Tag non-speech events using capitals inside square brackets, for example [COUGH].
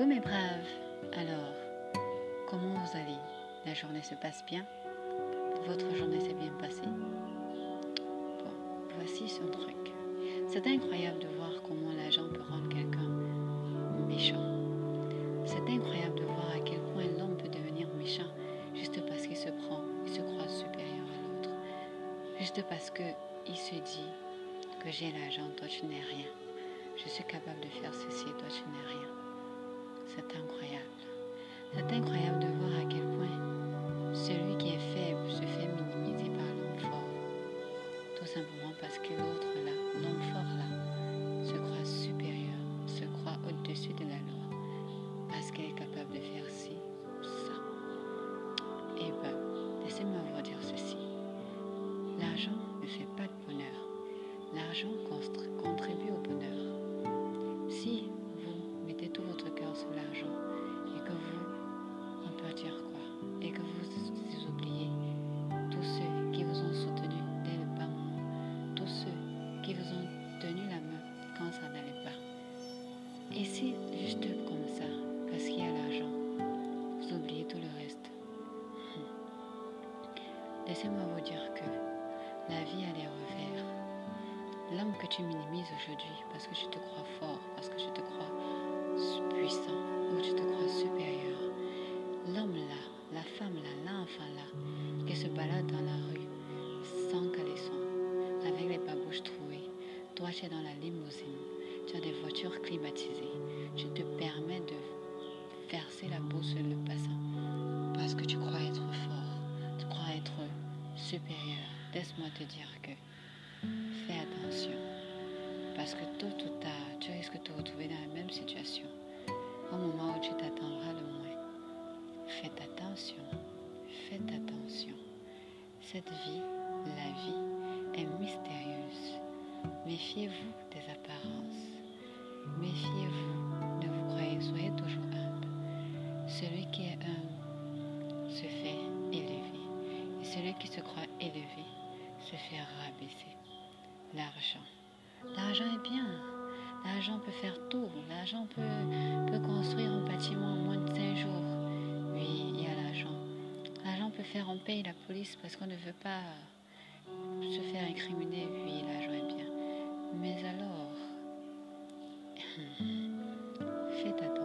Coucou mes braves? Alors, comment vous allez? La journée se passe bien? Votre journée s'est bien passée? Bon, voici son truc. C'est incroyable de voir comment l'argent peut rendre quelqu'un méchant. C'est incroyable de voir à quel point l'homme peut devenir méchant juste parce qu'il se prend, il se croit supérieur à l'autre. Juste parce que il se dit que j'ai l'argent, toi tu n'es rien. Je suis capable de faire ceci, toi tu n'es rien. C'est incroyable. C'est incroyable de voir à quel point celui qui est faible se fait minimiser par l'homme fort. Tout simplement parce que l'autre là, l'homme fort là, se croit supérieur, se croit au-dessus de la loi. Parce qu'il est capable de faire ci ou ça. Et ben, laissez-moi vous dire ceci. L'argent ne fait pas de bonheur. L'argent contribue tenu la main quand ça n'allait pas. Et si juste comme ça, parce qu'il y a l'argent, vous oubliez tout le reste. Hmm. Laissez-moi vous dire que la vie a des revers. L'homme que tu minimises aujourd'hui parce que tu te crois fort, parce que tu te crois puissant ou tu te crois supérieur. L'homme là, la femme là, l'enfant là, qui se balade dans la rue Toi, tu es dans la limousine, tu as des voitures climatisées. Tu te permets de verser la boue sur le passant parce que tu crois être fort, tu crois être supérieur. Laisse-moi te dire que fais attention. Parce que tôt ou tard, tu risques de te retrouver dans la même situation. Au moment où tu t'attendras le moins. Faites attention. Faites attention. Cette vie, la vie. Méfiez-vous des apparences. Méfiez-vous. Ne vous croyez, soyez toujours humble. Celui qui est humble se fait élever. Et celui qui se croit élevé se fait rabaisser. L'argent. L'argent est bien. L'argent peut faire tout. L'argent peut, peut construire un bâtiment en moins de 5 jours. Oui, il y a l'argent. L'argent peut faire on paye la police parce qu'on ne veut pas se faire incriminer. Oui, l'argent est bien. Mais alors, [LAUGHS] faites attention.